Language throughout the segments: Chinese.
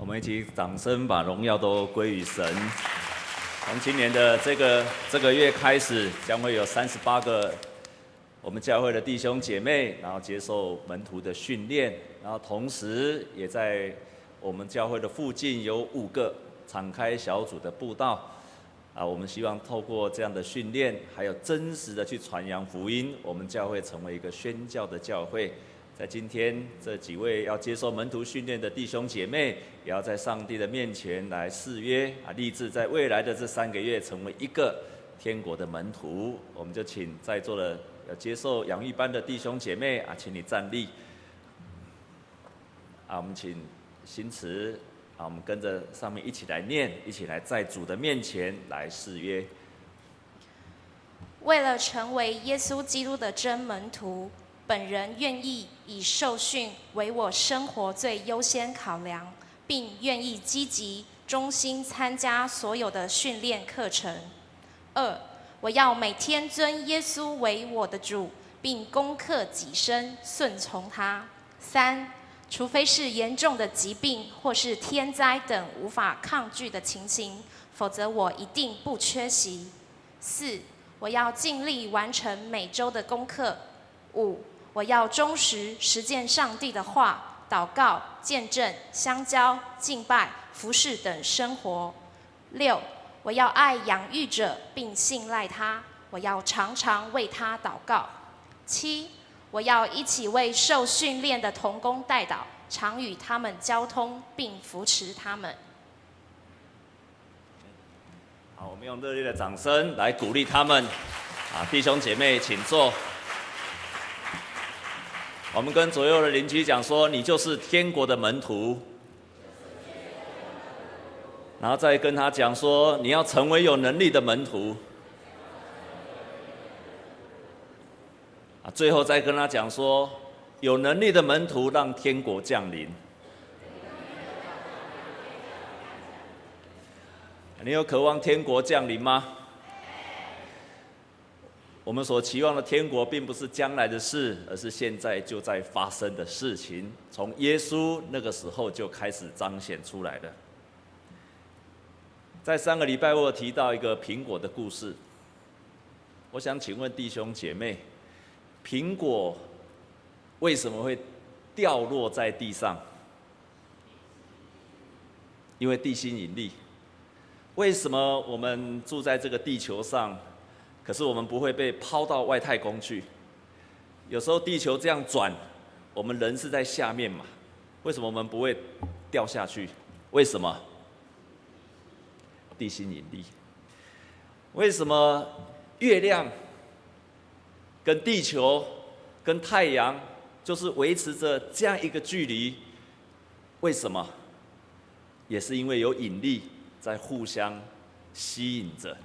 我们一起掌声把荣耀都归于神。从今年的这个这个月开始，将会有三十八个我们教会的弟兄姐妹，然后接受门徒的训练，然后同时也在我们教会的附近有五个敞开小组的布道。啊，我们希望透过这样的训练，还有真实的去传扬福音，我们教会成为一个宣教的教会。在今天，这几位要接受门徒训练的弟兄姐妹，也要在上帝的面前来誓约啊，立志在未来的这三个月成为一个天国的门徒。我们就请在座的要接受养育班的弟兄姐妹啊，请你站立。啊，我们请新词啊，我们跟着上面一起来念，一起来在主的面前来誓约。为了成为耶稣基督的真门徒。本人愿意以受训为我生活最优先考量，并愿意积极、忠心参加所有的训练课程。二，我要每天尊耶稣为我的主，并攻克己身，顺从他。三，除非是严重的疾病或是天灾等无法抗拒的情形，否则我一定不缺席。四，我要尽力完成每周的功课。五。我要忠实实践上帝的话、祷告、见证、相交、敬拜、服侍等生活。六，我要爱养育者并信赖他，我要常常为他祷告。七，我要一起为受训练的童工代祷，常与他们交通并扶持他们。好，我们用热烈的掌声来鼓励他们。啊，弟兄姐妹，请坐。我们跟左右的邻居讲说：“你就是天国的门徒。”然后再跟他讲说：“你要成为有能力的门徒。”啊，最后再跟他讲说：“有能力的门徒让天国降临。”你有渴望天国降临吗？我们所期望的天国，并不是将来的事，而是现在就在发生的事情。从耶稣那个时候就开始彰显出来了。在上个礼拜，我有提到一个苹果的故事。我想请问弟兄姐妹，苹果为什么会掉落在地上？因为地心引力。为什么我们住在这个地球上？可是我们不会被抛到外太空去。有时候地球这样转，我们人是在下面嘛？为什么我们不会掉下去？为什么？地心引力。为什么月亮跟地球跟太阳就是维持着这样一个距离？为什么？也是因为有引力在互相吸引着。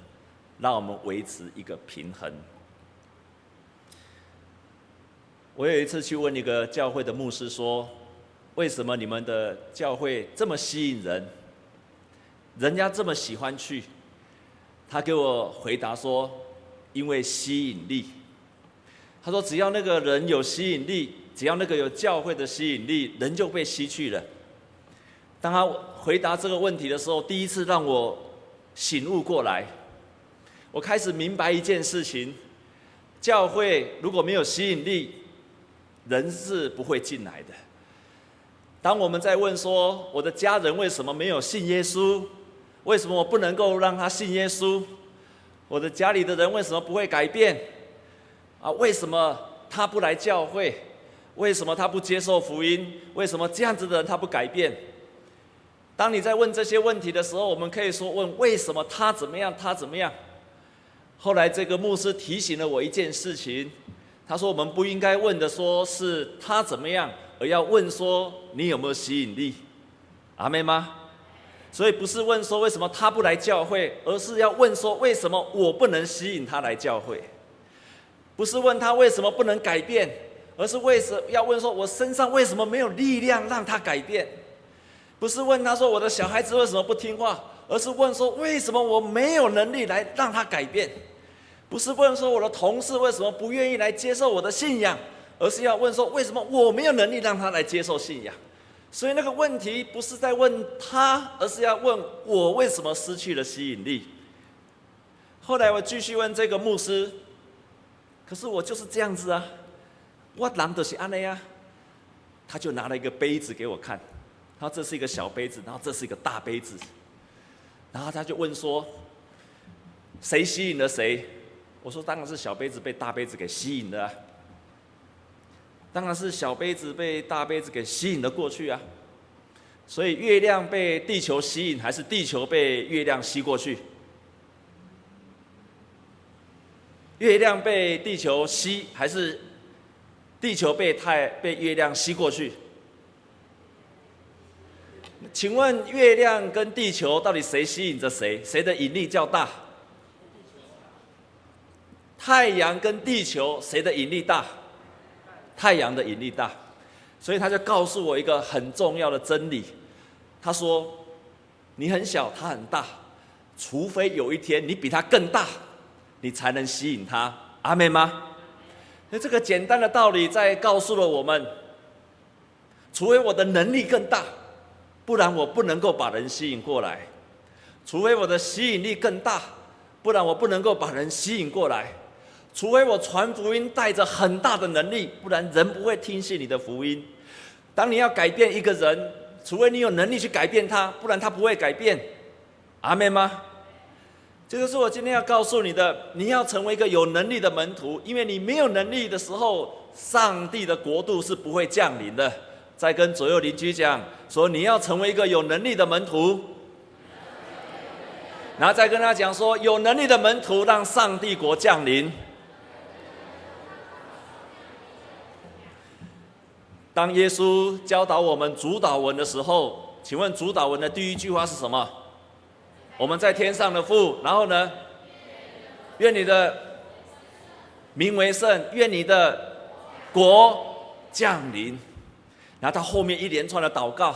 让我们维持一个平衡。我有一次去问一个教会的牧师说：“为什么你们的教会这么吸引人？人家这么喜欢去？”他给我回答说：“因为吸引力。”他说：“只要那个人有吸引力，只要那个有教会的吸引力，人就被吸去了。”当他回答这个问题的时候，第一次让我醒悟过来。我开始明白一件事情：教会如果没有吸引力，人是不会进来的。当我们在问说，我的家人为什么没有信耶稣？为什么我不能够让他信耶稣？我的家里的人为什么不会改变？啊，为什么他不来教会？为什么他不接受福音？为什么这样子的人他不改变？当你在问这些问题的时候，我们可以说问：为什么他怎么样？他怎么样？后来，这个牧师提醒了我一件事情。他说：“我们不应该问的，说是他怎么样，而要问说你有没有吸引力，阿妹吗？所以不是问说为什么他不来教会，而是要问说为什么我不能吸引他来教会？不是问他为什么不能改变，而是为什要问说我身上为什么没有力量让他改变？不是问他说我的小孩子为什么不听话？”而是问说，为什么我没有能力来让他改变？不是问说我的同事为什么不愿意来接受我的信仰，而是要问说，为什么我没有能力让他来接受信仰？所以那个问题不是在问他，而是要问我为什么失去了吸引力。后来我继续问这个牧师，可是我就是这样子啊，我难得是安内呀。他就拿了一个杯子给我看，他说这是一个小杯子，然后这是一个大杯子，然后他就问说，谁吸引了谁？我说当然是小杯子被大杯子给吸引了。当然是小杯子被大杯子给吸引了过去啊，所以月亮被地球吸引，还是地球被月亮吸过去？月亮被地球吸，还是地球被太被月亮吸过去？请问月亮跟地球到底谁吸引着谁？谁的引力较大？太阳跟地球谁的引力大？太阳的引力大，所以他就告诉我一个很重要的真理。他说：“你很小，他很大，除非有一天你比他更大，你才能吸引他。”阿妹吗？那这个简单的道理在告诉了我们：除非我的能力更大，不然我不能够把人吸引过来；除非我的吸引力更大，不然我不能够把人吸引过来。除非我传福音带着很大的能力，不然人不会听信你的福音。当你要改变一个人，除非你有能力去改变他，不然他不会改变。阿妹吗？这就是我今天要告诉你的。你要成为一个有能力的门徒，因为你没有能力的时候，上帝的国度是不会降临的。再跟左右邻居讲，说你要成为一个有能力的门徒，然后再跟他讲说，有能力的门徒让上帝国降临。当耶稣教导我们主祷文的时候，请问主祷文的第一句话是什么？我们在天上的父，然后呢？愿你的名为圣，愿你的国降临。然后他后面一连串的祷告，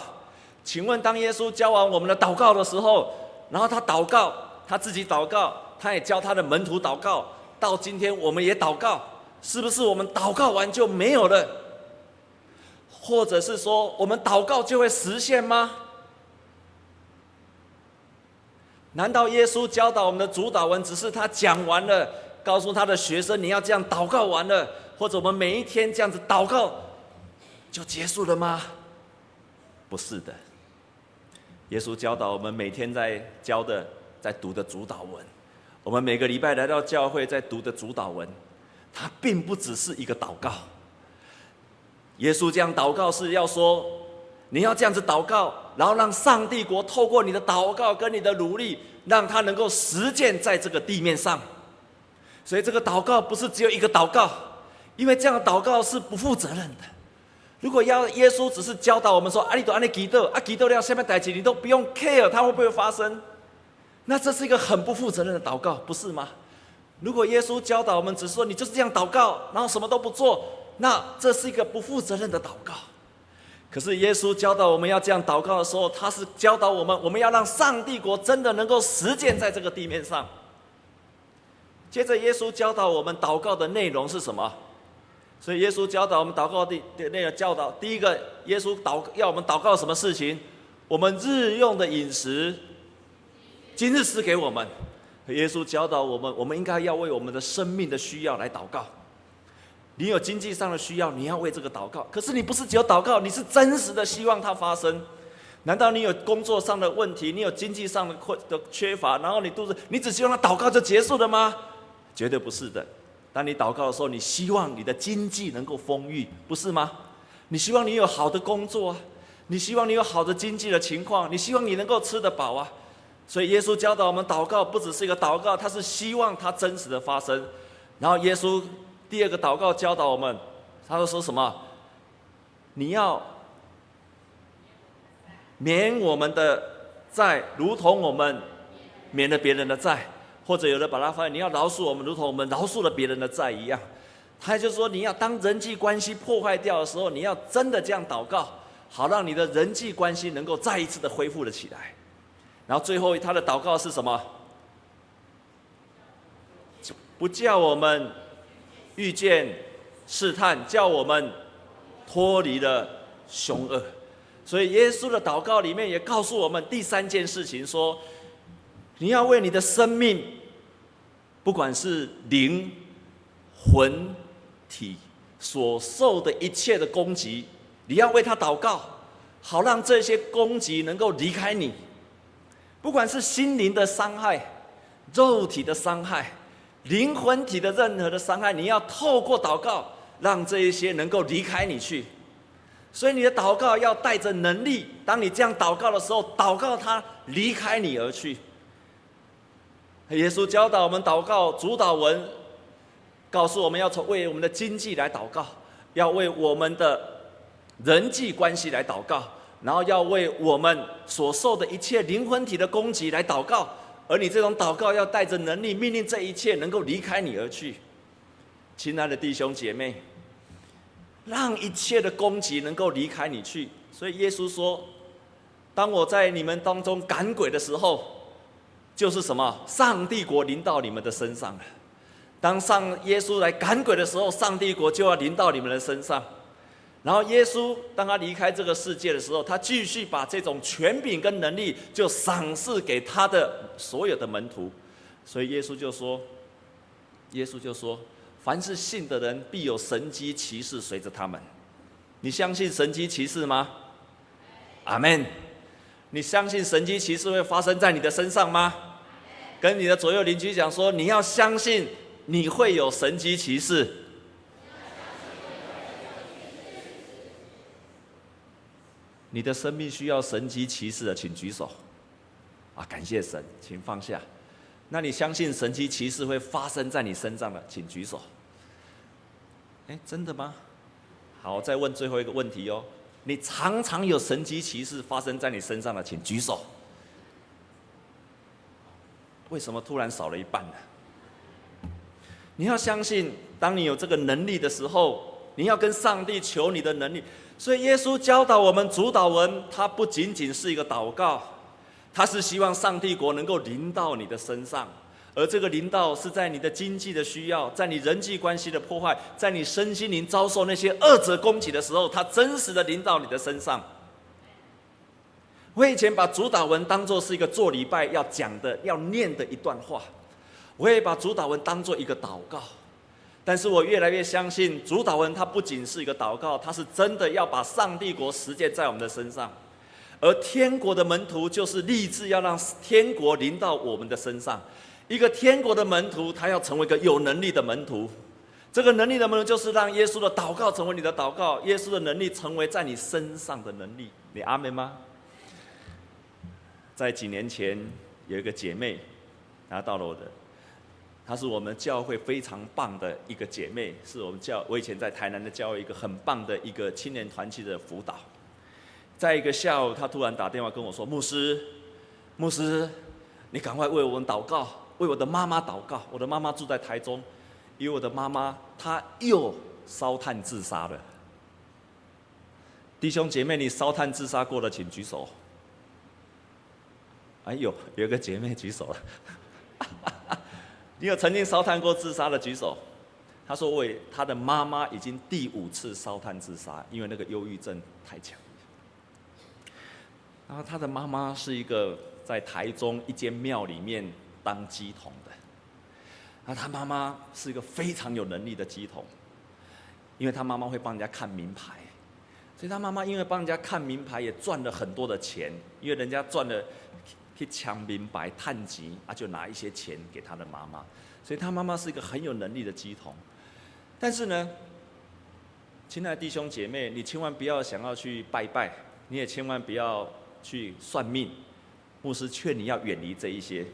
请问当耶稣教完我们的祷告的时候，然后他祷告，他自己祷告，他也教他的门徒祷告，到今天我们也祷告，是不是我们祷告完就没有了？或者是说，我们祷告就会实现吗？难道耶稣教导我们的主祷文只是他讲完了，告诉他的学生你要这样祷告完了，或者我们每一天这样子祷告就结束了吗？不是的，耶稣教导我们每天在教的、在读的主祷文，我们每个礼拜来到教会在读的主祷文，它并不只是一个祷告。耶稣这样祷告是要说，你要这样子祷告，然后让上帝国透过你的祷告跟你的努力，让它能够实践在这个地面上。所以这个祷告不是只有一个祷告，因为这样的祷告是不负责任的。如果要耶稣只是教导我们说，阿里多阿尼基多啊，基多要下面代起，你都不用 care 它会不会发生，那这是一个很不负责任的祷告，不是吗？如果耶稣教导我们只是说你就是这样祷告，然后什么都不做。那这是一个不负责任的祷告，可是耶稣教导我们要这样祷告的时候，他是教导我们，我们要让上帝国真的能够实践在这个地面上。接着，耶稣教导我们祷告的内容是什么？所以，耶稣教导我们祷告的的那个教导，第一个，耶稣祷要我们祷告什么事情？我们日用的饮食，今日赐给我们。耶稣教导我们，我们应该要为我们的生命的需要来祷告。你有经济上的需要，你要为这个祷告。可是你不是只有祷告，你是真实的希望它发生。难道你有工作上的问题，你有经济上的困的缺乏，然后你肚子，你只希望他祷告就结束了吗？绝对不是的。当你祷告的时候，你希望你的经济能够丰裕，不是吗？你希望你有好的工作啊，你希望你有好的经济的情况，你希望你能够吃得饱啊。所以耶稣教导我们祷告，不只是一个祷告，他是希望它真实的发生。然后耶稣。第二个祷告教导我们，他说说什么？你要免我们的债，如同我们免了别人的债，或者有的把它翻译，你要饶恕我们，如同我们饶恕了别人的债一样。他就说，你要当人际关系破坏掉的时候，你要真的这样祷告，好让你的人际关系能够再一次的恢复了起来。然后最后他的祷告是什么？不叫我们。遇见试探，叫我们脱离了凶恶。所以耶稣的祷告里面也告诉我们第三件事情：说你要为你的生命，不管是灵、魂、体所受的一切的攻击，你要为他祷告，好让这些攻击能够离开你。不管是心灵的伤害、肉体的伤害、灵魂体的任何的伤害，你要透过祷告，让这一些能够离开你去。所以你的祷告要带着能力。当你这样祷告的时候，祷告他离开你而去。耶稣教导我们祷告，主祷文告诉我们要从为我们的经济来祷告，要为我们的人际关系来祷告。然后要为我们所受的一切灵魂体的攻击来祷告，而你这种祷告要带着能力，命令这一切能够离开你而去。亲爱的弟兄姐妹，让一切的攻击能够离开你去。所以耶稣说：“当我在你们当中赶鬼的时候，就是什么？上帝国临到你们的身上了。当上耶稣来赶鬼的时候，上帝国就要临到你们的身上。”然后耶稣当他离开这个世界的时候，他继续把这种权柄跟能力就赏赐给他的所有的门徒，所以耶稣就说：“耶稣就说，凡是信的人必有神迹奇事随着他们。你相信神迹奇事吗？阿门。你相信神迹奇事会发生在你的身上吗？跟你的左右邻居讲说，你要相信你会有神迹奇事。”你的生命需要神迹奇事的，请举手。啊，感谢神，请放下。那你相信神迹奇事会发生在你身上的，请举手。哎，真的吗？好，再问最后一个问题哦。你常常有神迹奇事发生在你身上的，请举手。为什么突然少了一半呢？你要相信，当你有这个能力的时候，你要跟上帝求你的能力。所以耶稣教导我们主祷文，它不仅仅是一个祷告，它是希望上帝国能够临到你的身上，而这个临到是在你的经济的需要，在你人际关系的破坏，在你身心灵遭受那些恶者攻击的时候，它真实的临到你的身上。我以前把主祷文当做是一个做礼拜要讲的、要念的一段话，我也把主祷文当做一个祷告。但是我越来越相信，主祷文它不仅是一个祷告，它是真的要把上帝国实践在我们的身上，而天国的门徒就是立志要让天国临到我们的身上。一个天国的门徒，他要成为一个有能力的门徒。这个能力的门徒，就是让耶稣的祷告成为你的祷告，耶稣的能力成为在你身上的能力。你阿门吗？在几年前，有一个姐妹拿到了我的。她是我们教会非常棒的一个姐妹，是我们教我以前在台南的教会一个很棒的一个青年团体的辅导。在一个下午，她突然打电话跟我说：“牧师，牧师，你赶快为我们祷告，为我的妈妈祷告。我的妈妈住在台中，因为我的妈妈她又烧炭自杀了。弟兄姐妹，你烧炭自杀过的，请举手。哎呦，有个姐妹举手了。”你有曾经烧炭过自杀的举手？他说：“为他的妈妈已经第五次烧炭自杀，因为那个忧郁症太强。”然后他的妈妈是一个在台中一间庙里面当乩童的。那他妈妈是一个非常有能力的乩童，因为他妈妈会帮人家看名牌，所以他妈妈因为帮人家看名牌也赚了很多的钱，因为人家赚了。去抢名牌、探级啊，就拿一些钱给他的妈妈，所以他妈妈是一个很有能力的乩童。但是呢，亲爱的弟兄姐妹，你千万不要想要去拜拜，你也千万不要去算命。牧师劝你要远离这一些。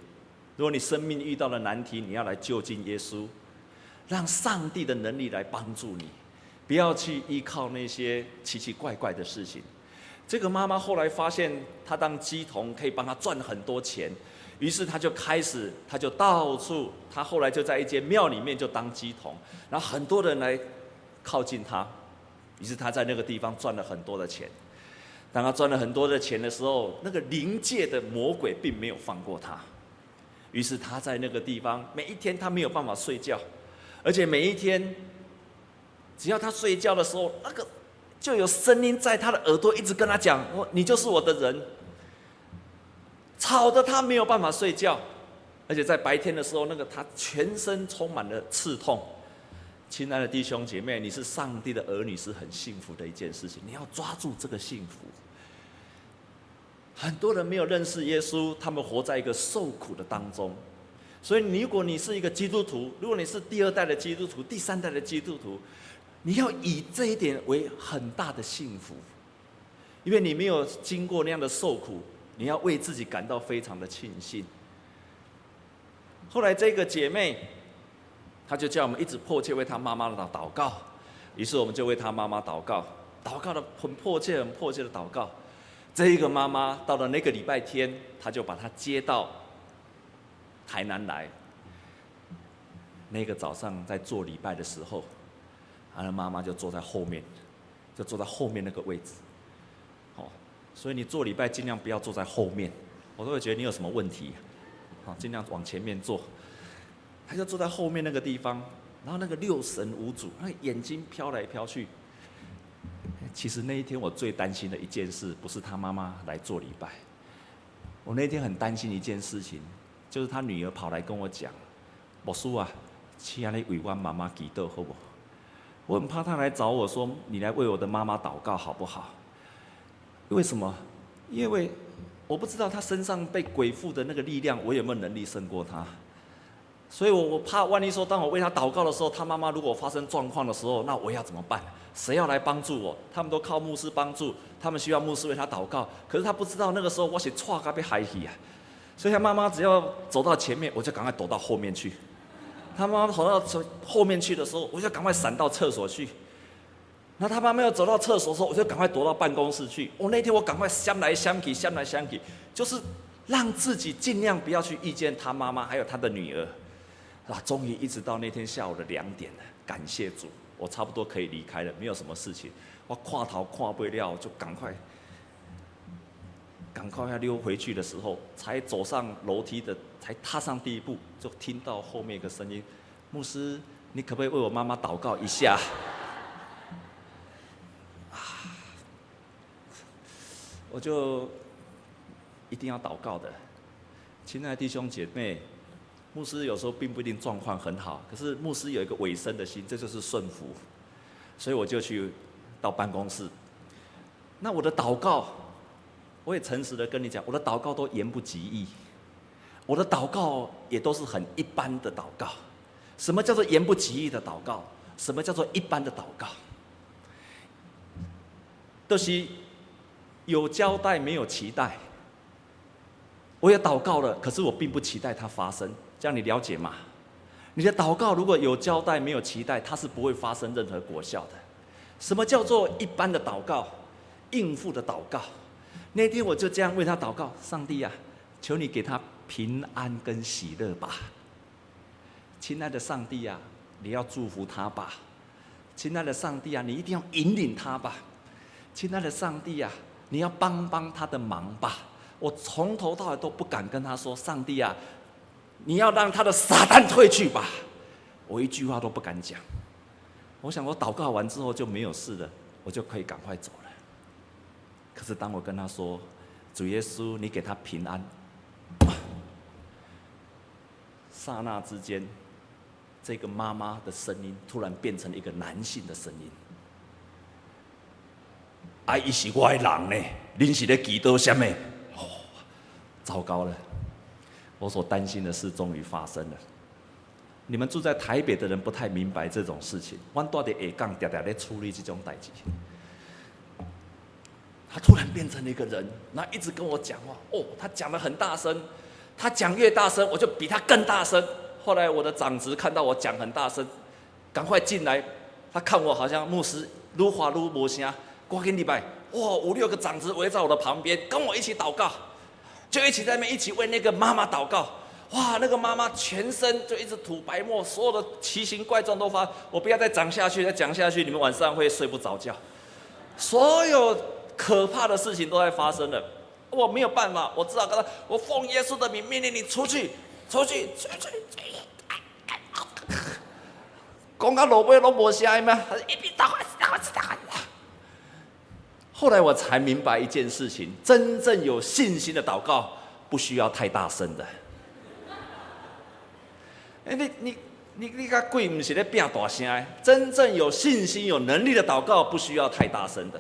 如果你生命遇到了难题，你要来就近耶稣，让上帝的能力来帮助你，不要去依靠那些奇奇怪怪的事情。这个妈妈后来发现，她当鸡童可以帮她赚很多钱，于是她就开始，她就到处，她后来就在一间庙里面就当鸡童，然后很多人来靠近她，于是她在那个地方赚了很多的钱。当她赚了很多的钱的时候，那个灵界的魔鬼并没有放过她，于是她在那个地方每一天她没有办法睡觉，而且每一天，只要她睡觉的时候，那个。就有声音在他的耳朵一直跟他讲：“我你就是我的人。”吵得他没有办法睡觉，而且在白天的时候，那个他全身充满了刺痛。亲爱的弟兄姐妹，你是上帝的儿女，是很幸福的一件事情。你要抓住这个幸福。很多人没有认识耶稣，他们活在一个受苦的当中。所以，如果你是一个基督徒，如果你是第二代的基督徒、第三代的基督徒，你要以这一点为很大的幸福，因为你没有经过那样的受苦，你要为自己感到非常的庆幸。后来，这个姐妹，她就叫我们一直迫切为她妈妈的祷告，于是我们就为她妈妈祷告，祷告的很迫切、很迫切的祷告。这一个妈妈到了那个礼拜天，她就把她接到台南来。那个早上在做礼拜的时候，她的妈妈就坐在后面，就坐在后面那个位置。哦，所以你做礼拜尽量不要坐在后面，我都会觉得你有什么问题。好，尽量往前面坐。他就坐在后面那个地方，然后那个六神无主，那个眼睛飘来飘去。其实那一天我最担心的一件事，不是他妈妈来做礼拜。我那天很担心一件事情，就是他女儿跑来跟我讲：“我叔啊，请你委婉妈妈祈祷好不好？”我很怕他来找我说：“你来为我的妈妈祷告好不好？”为什么？因为我不知道他身上被鬼附的那个力量，我有没有能力胜过他？所以我我怕，万一说当我为他祷告的时候，他妈妈如果发生状况的时候，那我要怎么办？谁要来帮助我？他们都靠牧师帮助，他们需要牧师为他祷告。可是他不知道那个时候我是错该被害死啊！所以他妈妈只要走到前面，我就赶快躲到后面去。他妈妈跑到后面去的时候，我就赶快闪到厕所去。那他妈妈要走到厕所的时候，我就赶快躲到办公室去。我那天我赶快相来相去，相来相去，就是让自己尽量不要去遇见他妈妈还有他的女儿。啊，终于一直到那天下午的两点了，感谢主。我差不多可以离开了，没有什么事情。我跨逃跨不了，就赶快，赶快要溜回去的时候，才走上楼梯的，才踏上第一步，就听到后面一个声音：“牧师，你可不可以为我妈妈祷告一下？”，我就一定要祷告的，亲爱的弟兄姐妹。牧师有时候并不一定状况很好，可是牧师有一个委身的心，这就是顺服。所以我就去到办公室。那我的祷告，我也诚实的跟你讲，我的祷告都言不及义，我的祷告也都是很一般的祷告。什么叫做言不及义的祷告？什么叫做一般的祷告？都是有交代没有期待。我也祷告了，可是我并不期待它发生。这样你了解吗？你的祷告如果有交代没有期待，它是不会发生任何果效的。什么叫做一般的祷告？应付的祷告。那天我就这样为他祷告：上帝啊，求你给他平安跟喜乐吧。亲爱的上帝啊，你要祝福他吧。亲爱的上帝啊，你一定要引领他吧。亲爱的上帝啊，你要帮帮他的忙吧。我从头到尾都不敢跟他说：上帝啊。你要让他的撒旦退去吧，我一句话都不敢讲。我想我祷告完之后就没有事了，我就可以赶快走了。可是当我跟他说：“主耶稣，你给他平安。”刹那之间，这个妈妈的声音突然变成了一个男性的声音：“啊，伊是我的人呢，恁是咧祈祷什么？”哦，糟糕了。我所担心的事终于发生了。你们住在台北的人不太明白这种事情。我到底下岗，常常在处理这种代志。他突然变成了一个人，那一直跟我讲话。哦，他讲得很大声，他讲越大声，我就比他更大声。后来我的长子看到我讲很大声，赶快进来。他看我好像牧师，愈话愈无声。过个礼拜，哇，五六个长子围在我的旁边，跟我一起祷告。就一起在那边一起为那个妈妈祷告，哇！那个妈妈全身就一直吐白沫，所有的奇形怪状都发。我不要再讲下去，再讲下去，你们晚上会睡不着觉。所有可怕的事情都在发生了，我没有办法，我只好跟他，我奉耶稣的名命令你出去，出去，出去。出去 讲到老尾都没声吗？他一边祷告，祷告，祷告。后来我才明白一件事情：真正有信心的祷告，不需要太大声的。哎，你你你你个鬼不是在变大声？真正有信心、有能力的祷告，不需要太大声的。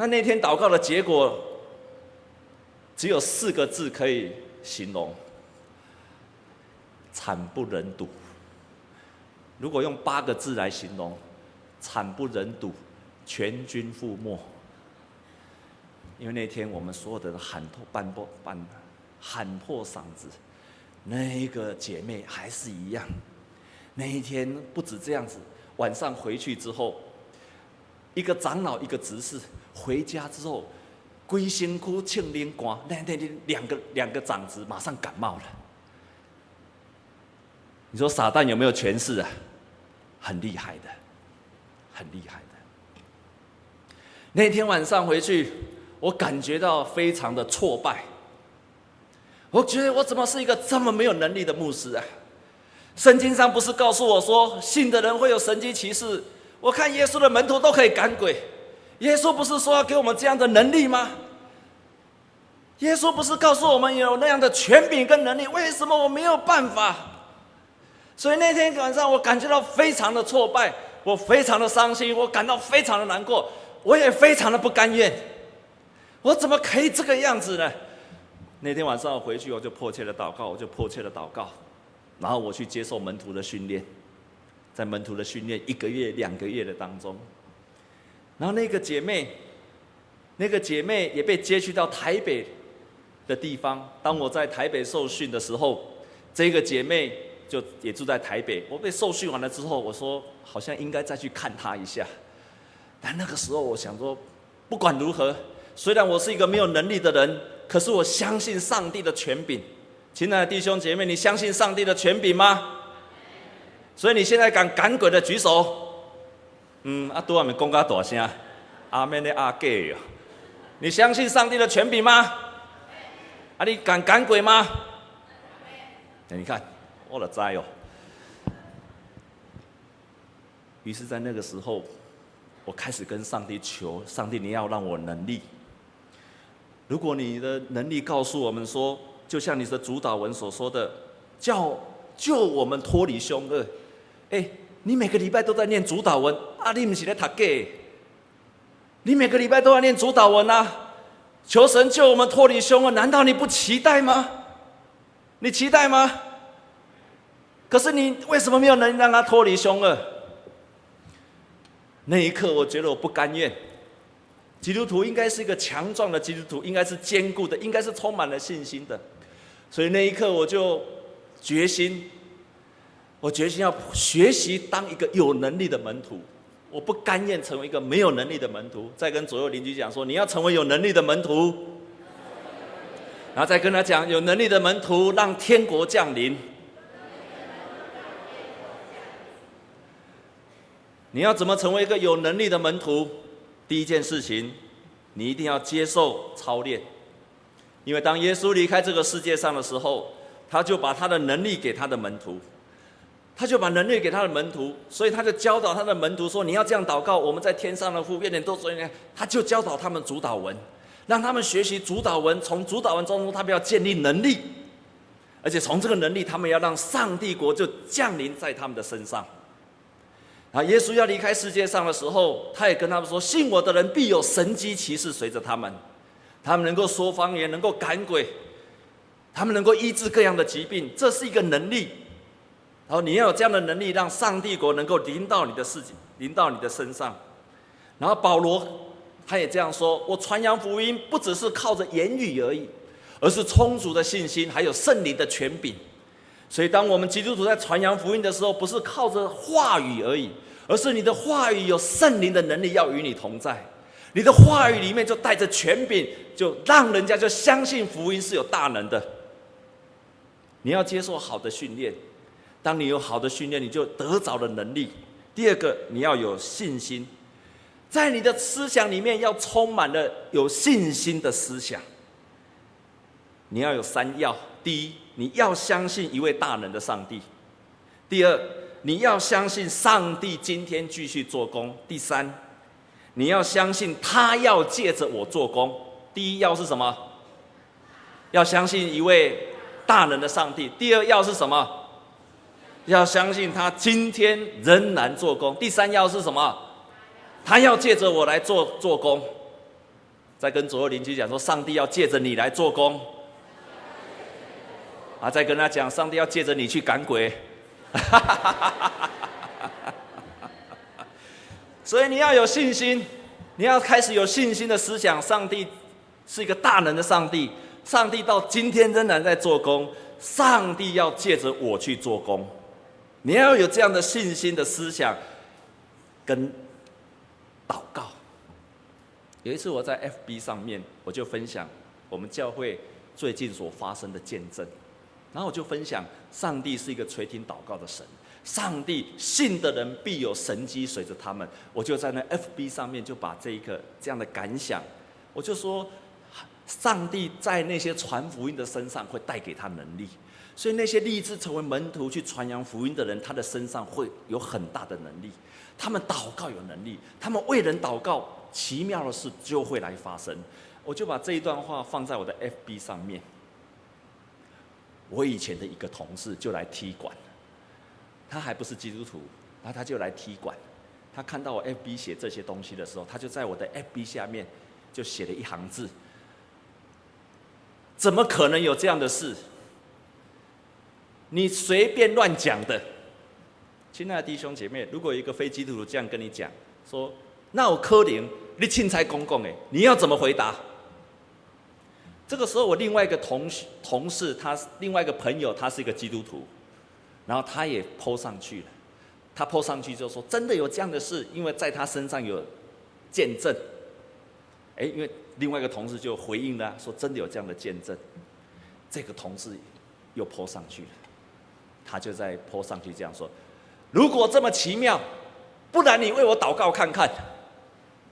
那那天祷告的结果，只有四个字可以形容：惨不忍睹。如果用八个字来形容，惨不忍睹，全军覆没。因为那天我们所有的人喊破半破半喊破嗓子，那一个姐妹还是一样。那一天不止这样子，晚上回去之后，一个长老一个执事回家之后，归辛苦庆连光，那那天两个两个长子马上感冒了。你说撒旦有没有权势啊？很厉害的。很厉害的。那天晚上回去，我感觉到非常的挫败。我觉得我怎么是一个这么没有能力的牧师啊？圣经上不是告诉我说，信的人会有神迹奇事？我看耶稣的门徒都可以赶鬼，耶稣不是说要给我们这样的能力吗？耶稣不是告诉我们有那样的权柄跟能力？为什么我没有办法？所以那天晚上我感觉到非常的挫败。我非常的伤心，我感到非常的难过，我也非常的不甘愿。我怎么可以这个样子呢？那天晚上我回去，我就迫切的祷告，我就迫切的祷告，然后我去接受门徒的训练，在门徒的训练一个月、两个月的当中，然后那个姐妹，那个姐妹也被接去到台北的地方。当我在台北受训的时候，这个姐妹。就也住在台北。我被受训完了之后，我说好像应该再去看她一下。但那个时候，我想说，不管如何，虽然我是一个没有能力的人，可是我相信上帝的权柄。亲爱的弟兄姐妹，你相信上帝的权柄吗？所以你现在敢赶鬼的举手。嗯，阿多阿们公家大声，阿门的阿给哟。你相信上帝的权柄吗？啊，你敢赶鬼吗？你看。我的灾哦！于是，在那个时候，我开始跟上帝求：上帝，你要让我能力。如果你的能力告诉我们说，就像你的主导文所说的，叫救我们脱离凶恶。哎，你每个礼拜都在念主祷文，啊，你不是在读假？你每个礼拜都要念主祷文啊，求神救我们脱离凶恶，难道你不期待吗？你期待吗？可是你为什么没有能让他脱离凶恶？那一刻，我觉得我不甘愿。基督徒应该是一个强壮的基督徒，应该是坚固的，应该是充满了信心的。所以那一刻，我就决心，我决心要学习当一个有能力的门徒。我不甘愿成为一个没有能力的门徒。再跟左右邻居讲说，你要成为有能力的门徒。然后再跟他讲，有能力的门徒让天国降临。你要怎么成为一个有能力的门徒？第一件事情，你一定要接受操练，因为当耶稣离开这个世界上的时候，他就把他的能力给他的门徒，他就把能力给他的门徒，所以他就教导他的门徒说：“你要这样祷告，我们在天上的父，愿你多说一点。”他就教导他们主祷文，让他们学习主祷文，从主祷文中他们要建立能力，而且从这个能力，他们要让上帝国就降临在他们的身上。啊！耶稣要离开世界上的时候，他也跟他们说：“信我的人必有神迹奇事随着他们，他们能够说方言，能够赶鬼，他们能够医治各样的疾病，这是一个能力。然后你要有这样的能力，让上帝国能够临到你的事情，临到你的身上。然后保罗他也这样说：我传扬福音不只是靠着言语而已，而是充足的信心，还有圣灵的权柄。”所以，当我们基督徒在传扬福音的时候，不是靠着话语而已，而是你的话语有圣灵的能力要与你同在。你的话语里面就带着权柄，就让人家就相信福音是有大能的。你要接受好的训练，当你有好的训练，你就得着了能力。第二个，你要有信心，在你的思想里面要充满了有信心的思想。你要有三要：第一，你要相信一位大能的上帝；第二，你要相信上帝今天继续做工。第三，你要相信他要借着我做工。第一要是什么？要相信一位大能的上帝。第二要是什么？要相信他今天仍然做工。第三要是什么？他要借着我来做做工。再跟左右邻居讲说，上帝要借着你来做工。啊，再跟他讲，上帝要借着你去赶鬼。所以你要有信心，你要开始有信心的思想。上帝是一个大能的上帝，上帝到今天仍然在做工。上帝要借着我去做工，你要有这样的信心的思想跟祷告。有一次我在 FB 上面，我就分享我们教会最近所发生的见证，然后我就分享，上帝是一个垂听祷告的神，上帝信的人必有神迹随着他们。我就在那 FB 上面就把这一个这样的感想，我就说，上帝在那些传福音的身上会带给他能力，所以那些立志成为门徒去传扬福音的人，他的身上会有很大的能力。他们祷告有能力，他们为人祷告。奇妙的事就会来发生，我就把这一段话放在我的 FB 上面。我以前的一个同事就来踢馆，他还不是基督徒，然后他就来踢馆。他看到我 FB 写这些东西的时候，他就在我的 FB 下面就写了一行字：怎么可能有这样的事？你随便乱讲的。亲爱的弟兄姐妹，如果一个非基督徒这样跟你讲说，那我柯林，你凊彩公公哎，你要怎么回答？这个时候，我另外一个同事同事，他另外一个朋友，他是一个基督徒，然后他也 po 上去了。他 po 上去就说：“真的有这样的事，因为在他身上有见证。”哎，因为另外一个同事就回应了，说：“真的有这样的见证。”这个同事又 po 上去了，他就在坡上去这样说：“如果这么奇妙，不然你为我祷告看看。”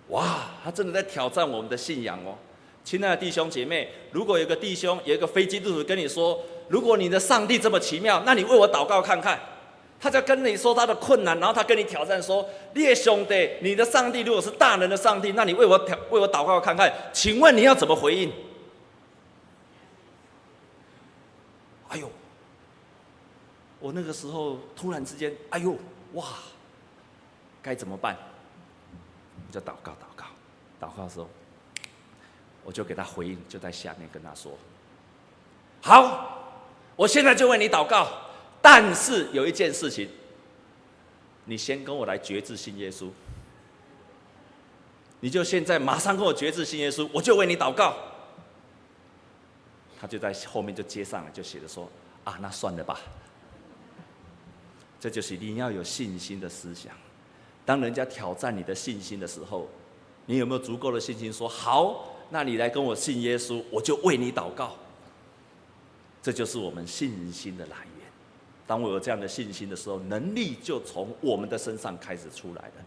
哇，他真的在挑战我们的信仰哦，亲爱的弟兄姐妹，如果有个弟兄，有一个非基督徒跟你说，如果你的上帝这么奇妙，那你为我祷告看看。他在跟你说他的困难，然后他跟你挑战说，列兄弟，你的上帝如果是大能的上帝，那你为我挑为我祷告看看，请问你要怎么回应？哎呦，我那个时候突然之间，哎呦，哇，该怎么办？就祷告，祷告，祷告的时候，我就给他回应，就在下面跟他说：“好，我现在就为你祷告，但是有一件事情，你先跟我来决志信耶稣，你就现在马上跟我决志信耶稣，我就为你祷告。”他就在后面就接上了，就写着说：“啊，那算了吧。”这就是你要有信心的思想。当人家挑战你的信心的时候，你有没有足够的信心说好？那你来跟我信耶稣，我就为你祷告。这就是我们信心的来源。当我有这样的信心的时候，能力就从我们的身上开始出来了。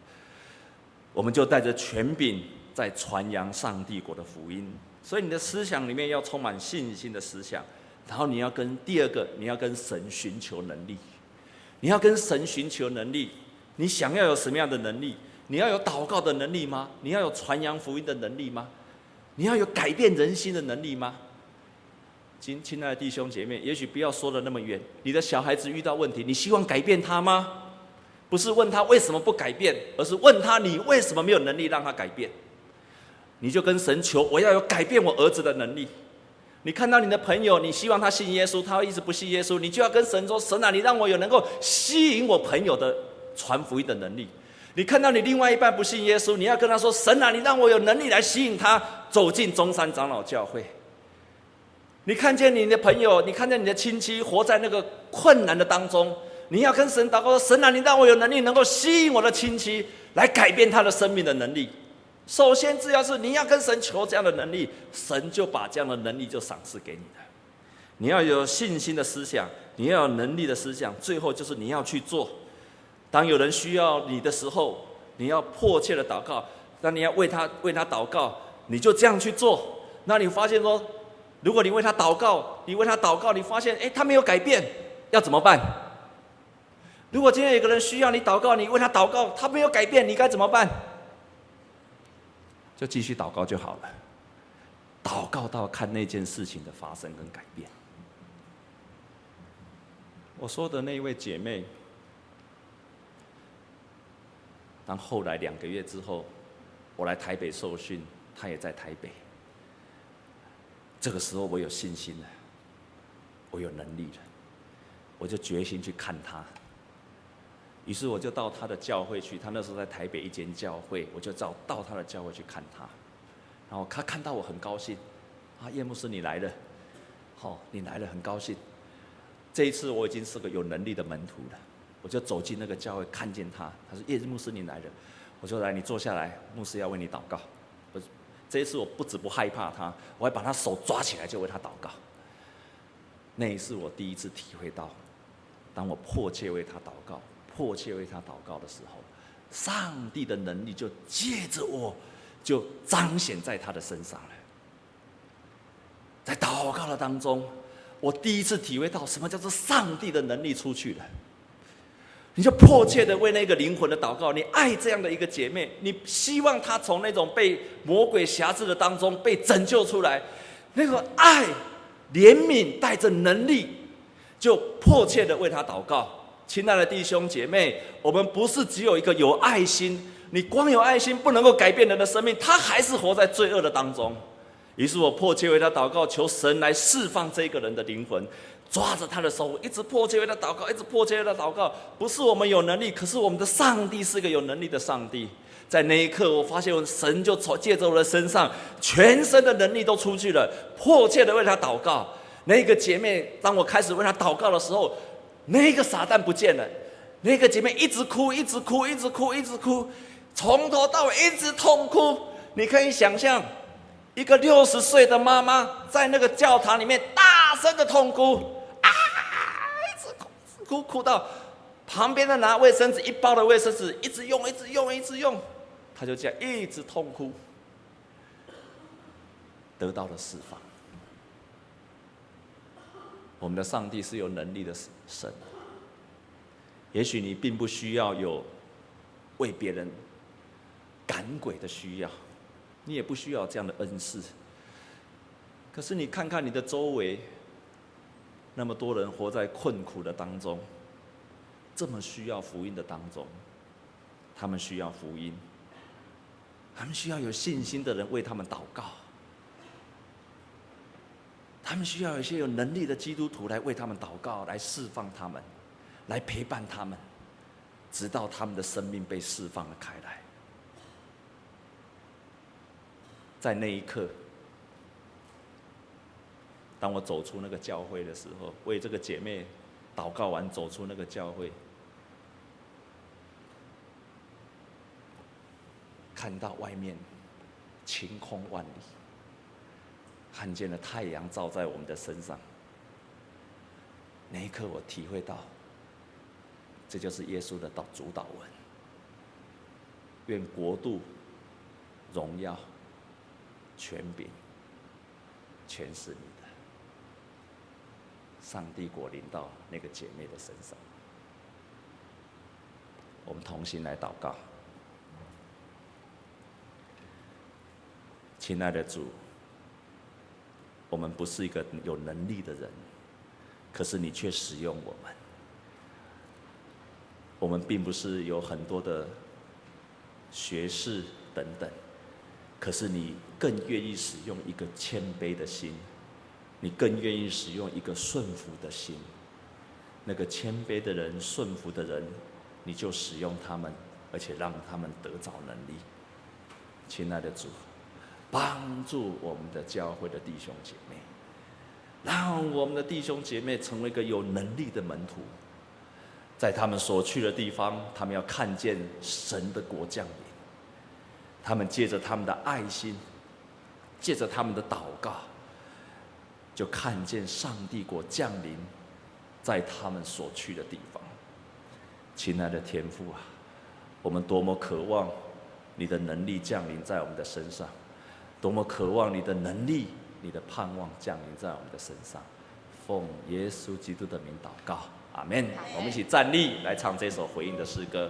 我们就带着权柄在传扬上帝国的福音。所以你的思想里面要充满信心的思想，然后你要跟第二个，你要跟神寻求能力，你要跟神寻求能力。你想要有什么样的能力？你要有祷告的能力吗？你要有传扬福音的能力吗？你要有改变人心的能力吗？亲亲爱的弟兄姐妹，也许不要说的那么远。你的小孩子遇到问题，你希望改变他吗？不是问他为什么不改变，而是问他你为什么没有能力让他改变？你就跟神求，我要有改变我儿子的能力。你看到你的朋友，你希望他信耶稣，他会一直不信耶稣，你就要跟神说：神啊，你让我有能够吸引我朋友的。传福音的能力，你看到你另外一半不信耶稣，你要跟他说：“神啊，你让我有能力来吸引他走进中山长老教会。”你看见你的朋友，你看见你的亲戚活在那个困难的当中，你要跟神祷告：“神啊，你让我有能力能够吸引我的亲戚来改变他的生命的能力。”首先，只要是你要跟神求这样的能力，神就把这样的能力就赏赐给你的。你要有信心的思想，你要有能力的思想，最后就是你要去做。当有人需要你的时候，你要迫切的祷告。那你要为他为他祷告，你就这样去做。那你发现说，如果你为他祷告，你为他祷告，你发现哎，他没有改变，要怎么办？如果今天有个人需要你祷告，你为他祷告，他没有改变，你该怎么办？就继续祷告就好了。祷告到看那件事情的发生跟改变。我说的那一位姐妹，当后来两个月之后，我来台北受训，她也在台北。这个时候我有信心了，我有能力了，我就决心去看她。于是我就到他的教会去，他那时候在台北一间教会，我就到到他的教会去看他。然后他看到我很高兴，啊，叶牧师你来了，好，你来了很高兴。这一次我已经是个有能力的门徒了，我就走进那个教会，看见他，他说：“叶牧师，你来了。”我说：“来，你坐下来，牧师要为你祷告。”我这一次我不止不害怕他，我还把他手抓起来就为他祷告。那一次我第一次体会到，当我迫切为他祷告、迫切为他祷告的时候，上帝的能力就借着我，就彰显在他的身上了。在祷告的当中。我第一次体会到什么叫做上帝的能力出去了，你就迫切的为那个灵魂的祷告，你爱这样的一个姐妹，你希望她从那种被魔鬼辖制的当中被拯救出来，那个爱、怜悯带着能力，就迫切的为她祷告。亲爱的弟兄姐妹，我们不是只有一个有爱心，你光有爱心不能够改变人的生命，他还是活在罪恶的当中。于是我迫切为他祷告，求神来释放这个人的灵魂，抓着他的手，一直迫切为他祷告，一直迫切为他祷告。不是我们有能力，可是我们的上帝是一个有能力的上帝。在那一刻，我发现神就从借着我的身上，全身的能力都出去了。迫切的为他祷告，那个姐妹，当我开始为他祷告的时候，那个撒旦不见了。那个姐妹一直哭，一直哭，一直哭，一直哭，从头到尾一直痛哭。你可以想象。一个六十岁的妈妈在那个教堂里面大声的痛哭，啊，一直哭，哭哭到旁边的拿卫生纸一包的卫生纸一直用，一直用，一直用，她就这样一直痛哭，得到了释放。我们的上帝是有能力的神，也许你并不需要有为别人赶鬼的需要。你也不需要这样的恩赐，可是你看看你的周围，那么多人活在困苦的当中，这么需要福音的当中，他们需要福音，他们需要有信心的人为他们祷告，他们需要一些有能力的基督徒来为他们祷告，来释放他们，来陪伴他们，直到他们的生命被释放了开来。在那一刻，当我走出那个教会的时候，为这个姐妹祷告完，走出那个教会，看到外面晴空万里，看见了太阳照在我们的身上。那一刻，我体会到，这就是耶稣的导主导文。愿国度、荣耀。权柄，全是你的。上帝国临到那个姐妹的身上，我们同心来祷告。亲爱的主，我们不是一个有能力的人，可是你却使用我们。我们并不是有很多的学识等等。可是你更愿意使用一个谦卑的心，你更愿意使用一个顺服的心。那个谦卑的人、顺服的人，你就使用他们，而且让他们得着能力。亲爱的主，帮助我们的教会的弟兄姐妹，让我们的弟兄姐妹成为一个有能力的门徒，在他们所去的地方，他们要看见神的国降临。他们借着他们的爱心，借着他们的祷告，就看见上帝国降临在他们所去的地方。亲爱的天父啊，我们多么渴望你的能力降临在我们的身上，多么渴望你的能力、你的盼望降临在我们的身上。奉耶稣基督的名祷告，阿门。我们一起站立来唱这首回应的诗歌。